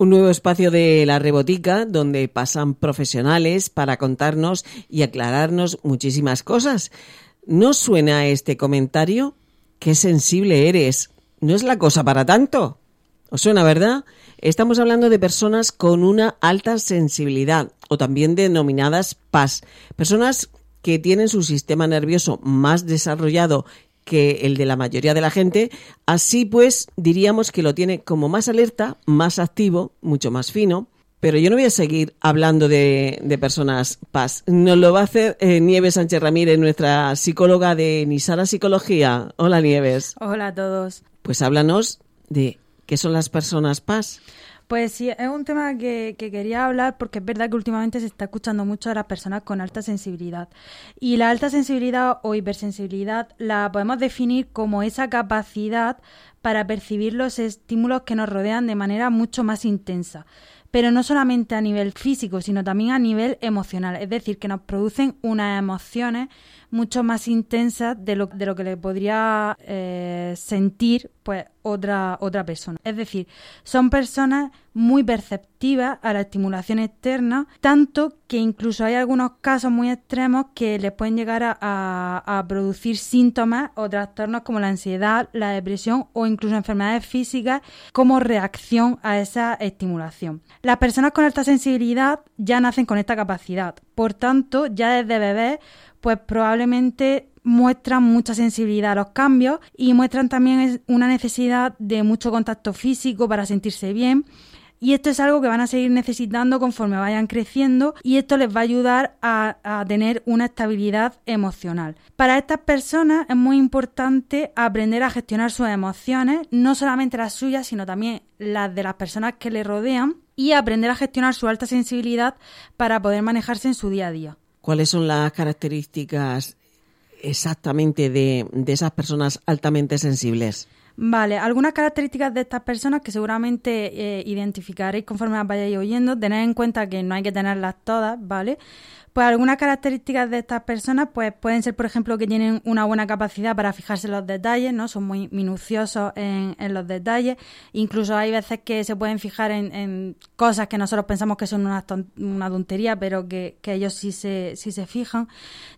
Un nuevo espacio de la rebotica donde pasan profesionales para contarnos y aclararnos muchísimas cosas. ¿No suena este comentario? Qué sensible eres. No es la cosa para tanto. ¿Os suena, verdad? Estamos hablando de personas con una alta sensibilidad o también denominadas PAS. Personas que tienen su sistema nervioso más desarrollado que el de la mayoría de la gente, así pues diríamos que lo tiene como más alerta, más activo, mucho más fino. Pero yo no voy a seguir hablando de, personas paz. Nos lo va a hacer eh, Nieves Sánchez Ramírez, nuestra psicóloga de Nisara Psicología. Hola Nieves. Hola a todos. Pues háblanos de qué son las personas paz. Pues sí, es un tema que, quería hablar porque es verdad que últimamente se está escuchando mucho a las personas con alta sensibilidad. Y la alta sensibilidad o hipersensibilidad la podemos definir como esa capacidad para percibir los estímulos que nos rodean de manera mucho más intensa pero no solamente a nivel físico, sino también a nivel emocional, es decir, que nos producen unas emociones mucho más intensas de lo, de lo que le podría eh, sentir pues otra, otra persona. Es decir, son personas muy perceptivas a la estimulación externa, tanto que incluso hay algunos casos muy extremos que les pueden llegar a, a, producir síntomas o trastornos como la ansiedad, la depresión o incluso enfermedades físicas como reacción a esa estimulación. Las personas con alta sensibilidad ya nacen con esta capacidad, por tanto, ya desde bebés pues probablemente muestran mucha sensibilidad a los cambios y muestran también una necesidad de mucho contacto físico para sentirse bien. Y esto es algo que van a seguir necesitando conforme vayan creciendo y esto les va a ayudar a, a, tener una estabilidad emocional. Para estas personas es muy importante aprender a gestionar sus emociones, no solamente las suyas, sino también las de las personas que le rodean y aprender a gestionar su alta sensibilidad para poder manejarse en su día a día. ¿Cuáles son las características exactamente de, esas personas altamente sensibles? Vale, algunas características de estas personas que seguramente eh, identificaréis conforme las vayáis oyendo, tened en cuenta que no hay que tenerlas todas, ¿vale? Pues algunas características de estas personas pues pueden ser, por ejemplo, que tienen una buena capacidad para fijarse en los detalles, ¿no? Son muy minuciosos en, los detalles. Incluso hay veces que se pueden fijar en, cosas que nosotros pensamos que son una, una tontería, pero que, ellos sí se, sí se fijan.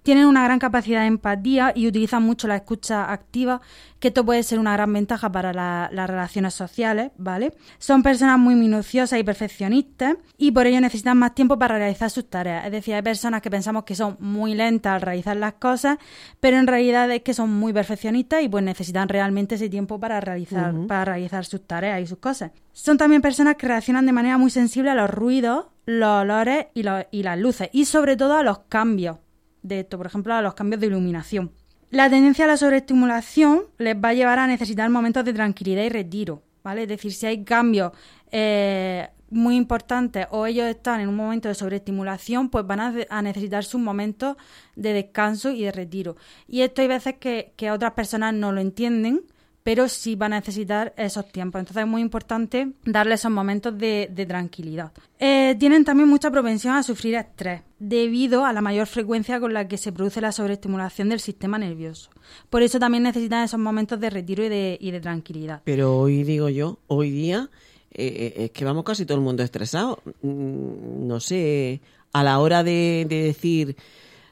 Tienen una gran capacidad de empatía y utilizan mucho la escucha activa, que esto puede ser una gran ventaja para las relaciones sociales, ¿vale? Son personas muy minuciosas y perfeccionistas y por ello necesitan más tiempo para realizar sus tareas. Es decir, hay personas que pensamos que son muy lentas al realizar las cosas, pero en realidad es que son muy perfeccionistas y pues necesitan realmente ese tiempo para realizar, para realizar sus tareas y sus cosas. Son también personas que reaccionan de manera muy sensible a los ruidos, los olores y, y las luces, y sobre todo a los cambios de esto, por ejemplo, a los cambios de iluminación. La tendencia a la sobreestimulación les va a llevar a necesitar momentos de tranquilidad y retiro, ¿vale? Es decir, si hay cambios eh, muy importantes o ellos están en un momento de sobreestimulación, pues van a, necesitar sus momentos de descanso y de retiro. Y esto hay veces que, otras personas no lo entienden, pero sí van a necesitar esos tiempos. Entonces es muy importante darle esos momentos de, tranquilidad. Eh, tienen también mucha propensión a sufrir estrés debido a la mayor frecuencia con la que se produce la sobreestimulación del sistema nervioso. Por eso también necesitan esos momentos de retiro y de, de tranquilidad. Pero hoy digo yo, hoy día eh, eh, es que vamos casi todo el mundo estresado. Mm, no sé, a la hora de, decir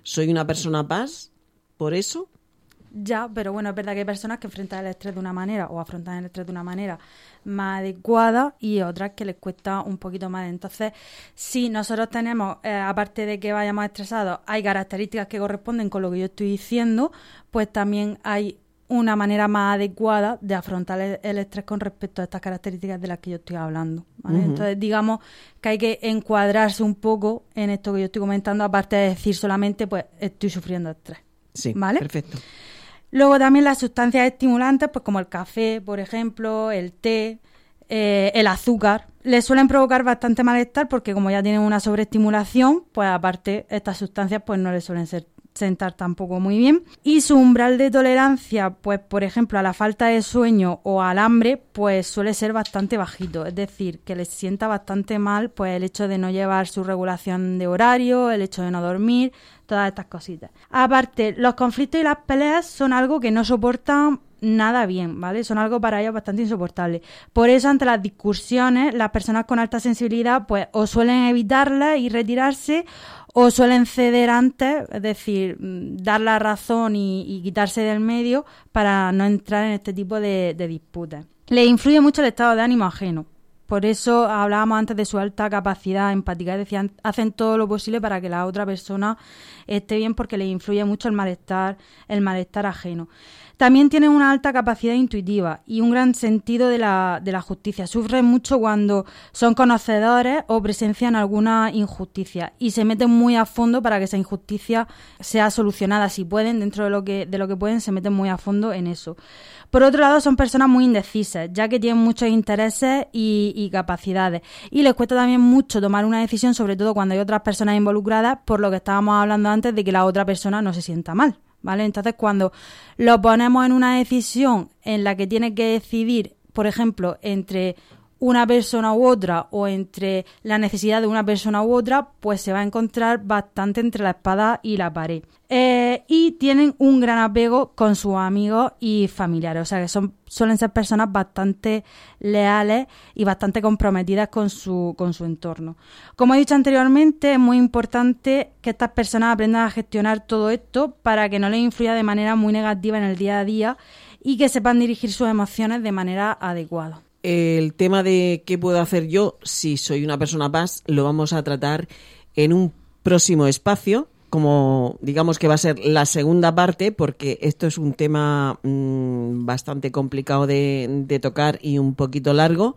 soy una persona paz, por eso. Ya, pero bueno, es verdad que hay personas que enfrentan el estrés de una manera o afrontan el estrés de una manera más adecuada y otras que les cuesta un poquito más. Entonces, si nosotros tenemos, eh, aparte de que vayamos estresados, hay características que corresponden con lo que yo estoy diciendo, pues también hay una manera más adecuada de afrontar el, estrés con respecto a estas características de las que yo estoy hablando. Entonces, digamos que hay que encuadrarse un poco en esto que yo estoy comentando, aparte de decir solamente, pues estoy sufriendo estrés. Sí, ¿vale? perfecto. Luego también las sustancias estimulantes, pues como el café, por ejemplo, el té, eh, el azúcar, les suelen provocar bastante malestar porque como ya tienen una sobreestimulación, pues aparte estas sustancias pues no les suelen ser sentar tampoco muy bien. Y su umbral de tolerancia, pues por ejemplo, a la falta de sueño o al hambre, pues suele ser bastante bajito. Es decir, que les sienta bastante mal pues el hecho de no llevar su regulación de horario, el hecho de no dormir, todas estas cositas. Aparte, los conflictos y las peleas son algo que no soportan nada bien, ¿vale? Son algo para ellos bastante insoportable. Por eso, ante las discusiones, las personas con alta sensibilidad, pues, o suelen evitarlas y retirarse, o suelen ceder antes, es decir, mm, dar la razón y, quitarse del medio para no entrar en este tipo de, disputas. Le influye mucho el estado de ánimo ajeno. Por eso hablábamos antes de su alta capacidad empática. Decían, hacen todo lo posible para que la otra persona esté bien porque le influye mucho el malestar, el malestar ajeno. También tienen una alta capacidad intuitiva y un gran sentido de la, de la justicia. Sufren mucho cuando son conocedores o presencian alguna injusticia y se meten muy a fondo para que esa injusticia sea solucionada. Si pueden, dentro de lo que, de lo que pueden, se meten muy a fondo en eso. Por otro lado, son personas muy indecisas, ya que tienen muchos intereses y, capacidades. Y les cuesta también mucho tomar una decisión, sobre todo cuando hay otras personas involucradas, por lo que estábamos hablando antes de que la otra persona no se sienta mal. ¿Vale? Entonces, cuando lo ponemos en una decisión en la que tiene que decidir, por ejemplo, entre una persona u otra o entre la necesidad de una persona u otra, pues se va a encontrar bastante entre la espada y la pared. Eh, y tienen un gran apego con sus amigos y familiares, o sea que son, suelen ser personas bastante leales y bastante comprometidas con su, con su entorno. Como he dicho anteriormente, es muy importante que estas personas aprendan a gestionar todo esto para que no les influya de manera muy negativa en el día a día y que sepan dirigir sus emociones de manera adecuada. El tema de qué puedo hacer yo si soy una persona más lo vamos a tratar en un próximo espacio, como digamos que va a ser la segunda parte, porque esto es un tema mm, bastante complicado de, de tocar y un poquito largo,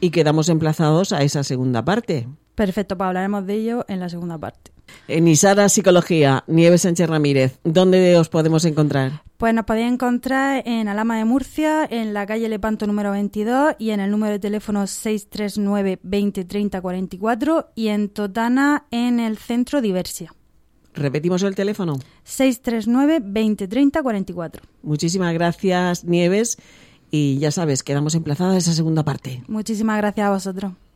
y quedamos emplazados a esa segunda parte. Perfecto, pues hablaremos de ello en la segunda parte. En Isara Psicología, Nieves Sánchez Ramírez, ¿dónde os podemos encontrar? Pues nos podéis encontrar en Alama de Murcia, en la calle Lepanto número 22 y en el número de teléfono 639 20 30 44 y en Totana en el centro Diversia. Repetimos el teléfono. 639 20 30 44. Muchísimas gracias, Nieves. Y ya sabes, quedamos emplazadas a esa segunda parte. Muchísimas gracias a vosotros.